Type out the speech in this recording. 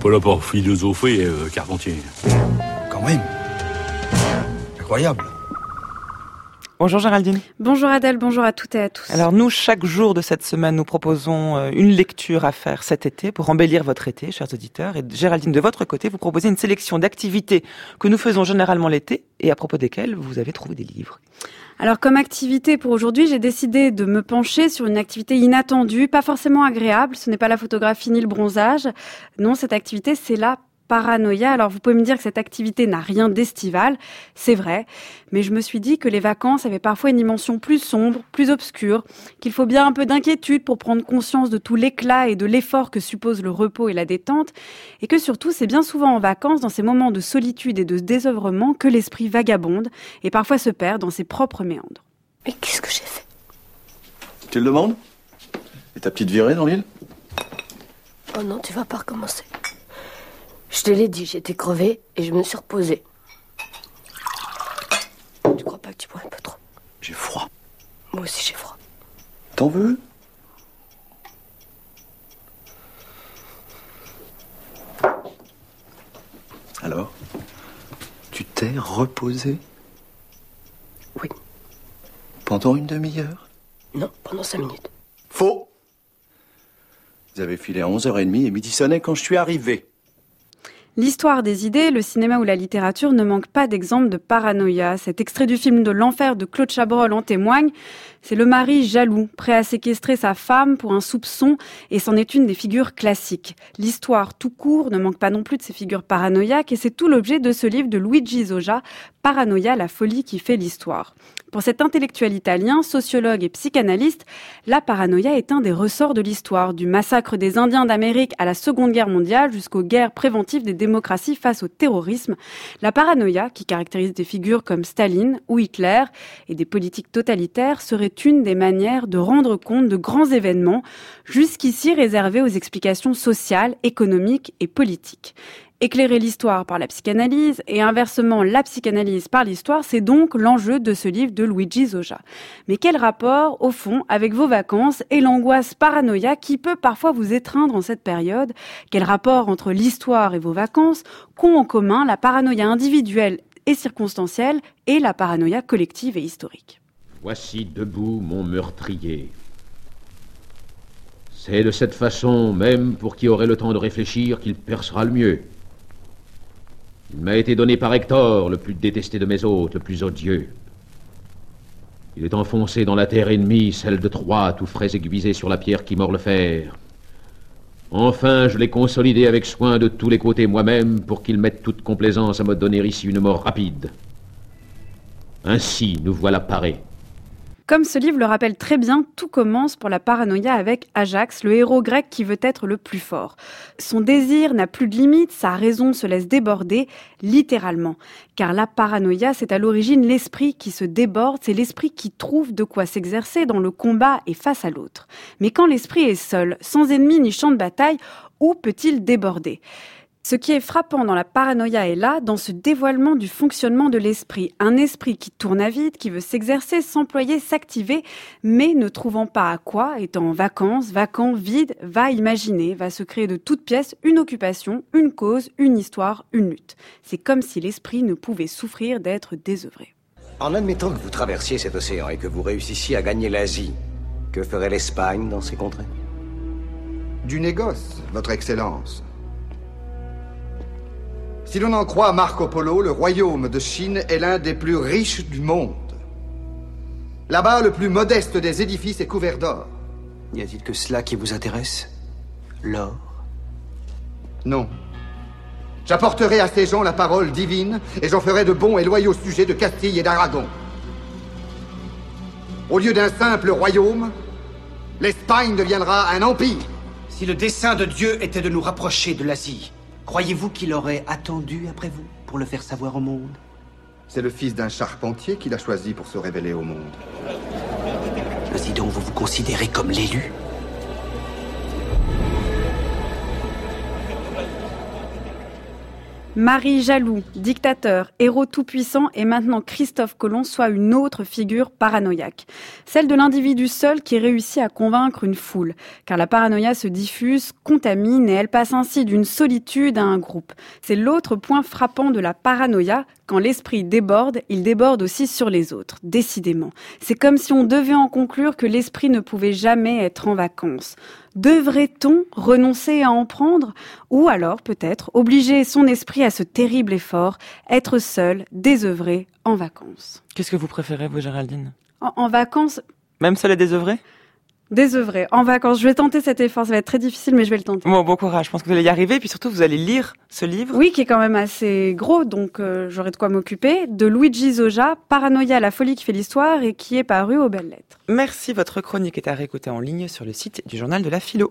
pas là pour philosopher, euh, Carpentier. Quand même. Incroyable. Bonjour Géraldine. Bonjour Adèle, bonjour à toutes et à tous. Alors nous, chaque jour de cette semaine, nous proposons euh, une lecture à faire cet été pour embellir votre été, chers auditeurs. Et Géraldine, de votre côté, vous proposez une sélection d'activités que nous faisons généralement l'été et à propos desquelles vous avez trouvé des livres. Alors comme activité pour aujourd'hui, j'ai décidé de me pencher sur une activité inattendue, pas forcément agréable. Ce n'est pas la photographie ni le bronzage. Non, cette activité, c'est la paranoïa. Alors vous pouvez me dire que cette activité n'a rien d'estival, c'est vrai, mais je me suis dit que les vacances avaient parfois une dimension plus sombre, plus obscure, qu'il faut bien un peu d'inquiétude pour prendre conscience de tout l'éclat et de l'effort que suppose le repos et la détente, et que surtout c'est bien souvent en vacances, dans ces moments de solitude et de désœuvrement, que l'esprit vagabonde et parfois se perd dans ses propres méandres. Mais qu'est-ce que j'ai fait? Tu le demandes? Et ta petite virée dans l'île? Oh non, tu vas pas recommencer. Je te l'ai dit, j'étais crevée et je me suis reposée. Tu crois pas que tu bois un peu trop? J'ai froid. Moi aussi j'ai froid. T'en veux? Alors Tu t'es reposé Oui. Pendant une demi-heure? Non, pendant cinq minutes. Faux Vous avez filé à 11h30 et midi sonnait quand je suis arrivé. L'histoire des idées, le cinéma ou la littérature ne manque pas d'exemples de paranoïa. Cet extrait du film de l'enfer de Claude Chabrol en témoigne. C'est le mari jaloux, prêt à séquestrer sa femme pour un soupçon, et c'en est une des figures classiques. L'histoire tout court ne manque pas non plus de ces figures paranoïaques, et c'est tout l'objet de ce livre de Luigi Zoja, Paranoïa, la folie qui fait l'histoire. Pour cet intellectuel italien, sociologue et psychanalyste, la paranoïa est un des ressorts de l'histoire, du massacre des Indiens d'Amérique à la Seconde Guerre mondiale jusqu'aux guerres préventives des démocraties face au terrorisme. La paranoïa, qui caractérise des figures comme Staline ou Hitler et des politiques totalitaires, serait une des manières de rendre compte de grands événements, jusqu'ici réservés aux explications sociales, économiques et politiques. Éclairer l'histoire par la psychanalyse et inversement la psychanalyse par l'histoire, c'est donc l'enjeu de ce livre de Luigi Zoja. Mais quel rapport, au fond, avec vos vacances et l'angoisse paranoïaque qui peut parfois vous étreindre en cette période? Quel rapport entre l'histoire et vos vacances? Qu'ont en commun la paranoïa individuelle et circonstancielle et la paranoïa collective et historique? Voici debout mon meurtrier. C'est de cette façon, même pour qui aurait le temps de réfléchir, qu'il percera le mieux. Il m'a été donné par Hector, le plus détesté de mes hôtes, le plus odieux. Il est enfoncé dans la terre ennemie, celle de Troie, tout frais aiguisé sur la pierre qui mord le fer. Enfin, je l'ai consolidé avec soin de tous les côtés moi-même pour qu'il mette toute complaisance à me donner ici une mort rapide. Ainsi, nous voilà parés. Comme ce livre le rappelle très bien, tout commence pour la paranoïa avec Ajax, le héros grec qui veut être le plus fort. Son désir n'a plus de limite, sa raison se laisse déborder, littéralement. Car la paranoïa, c'est à l'origine l'esprit qui se déborde, c'est l'esprit qui trouve de quoi s'exercer dans le combat et face à l'autre. Mais quand l'esprit est seul, sans ennemi ni champ de bataille, où peut-il déborder? Ce qui est frappant dans la paranoïa est là, dans ce dévoilement du fonctionnement de l'esprit. Un esprit qui tourne à vide, qui veut s'exercer, s'employer, s'activer, mais ne trouvant pas à quoi, étant en vacances, vacant, vide, va imaginer, va se créer de toutes pièces une occupation, une cause, une histoire, une lutte. C'est comme si l'esprit ne pouvait souffrir d'être désœuvré. En admettant que vous traversiez cet océan et que vous réussissiez à gagner l'Asie, que ferait l'Espagne dans ces contrées? Du négoce, Votre Excellence. Si l'on en croit Marco Polo, le royaume de Chine est l'un des plus riches du monde. Là-bas, le plus modeste des édifices est couvert d'or. N'y a-t-il que cela qui vous intéresse? L'or? Non. J'apporterai à ces gens la parole divine et j'en ferai de bons et loyaux sujets de Castille et d'Aragon. Au lieu d'un simple royaume, l'Espagne deviendra un empire. Si le dessein de Dieu était de nous rapprocher de l'Asie, Croyez-vous qu'il aurait attendu après vous pour le faire savoir au monde? C'est le fils d'un charpentier qui l'a choisi pour se révéler au monde. Ainsi donc, vous vous considérez comme l'élu? Marie jaloux, dictateur, héros tout-puissant et maintenant Christophe Colomb soit une autre figure paranoïaque. Celle de l'individu seul qui réussit à convaincre une foule. Car la paranoïa se diffuse, contamine et elle passe ainsi d'une solitude à un groupe. C'est l'autre point frappant de la paranoïa. Quand l'esprit déborde, il déborde aussi sur les autres, décidément. C'est comme si on devait en conclure que l'esprit ne pouvait jamais être en vacances. Devrait-on renoncer à en prendre? Ou alors, peut-être, obliger son esprit à ce terrible effort, être seul, désœuvré, en vacances? Qu'est-ce que vous préférez, vous, Géraldine? En, en vacances Même seul et désœuvré? Désœuvré, en vacances. Je vais tenter cet effort, ça va être très difficile, mais je vais le tenter. Bon, bon courage, je pense que vous allez y arriver, puis surtout vous allez lire ce livre. Oui, qui est quand même assez gros, donc euh, j'aurai de quoi m'occuper, de Luigi Zoja, Paranoïa, la folie qui fait l'histoire, et qui est paru aux belles lettres. Merci, votre chronique est à réécouter en ligne sur le site du journal de la philo.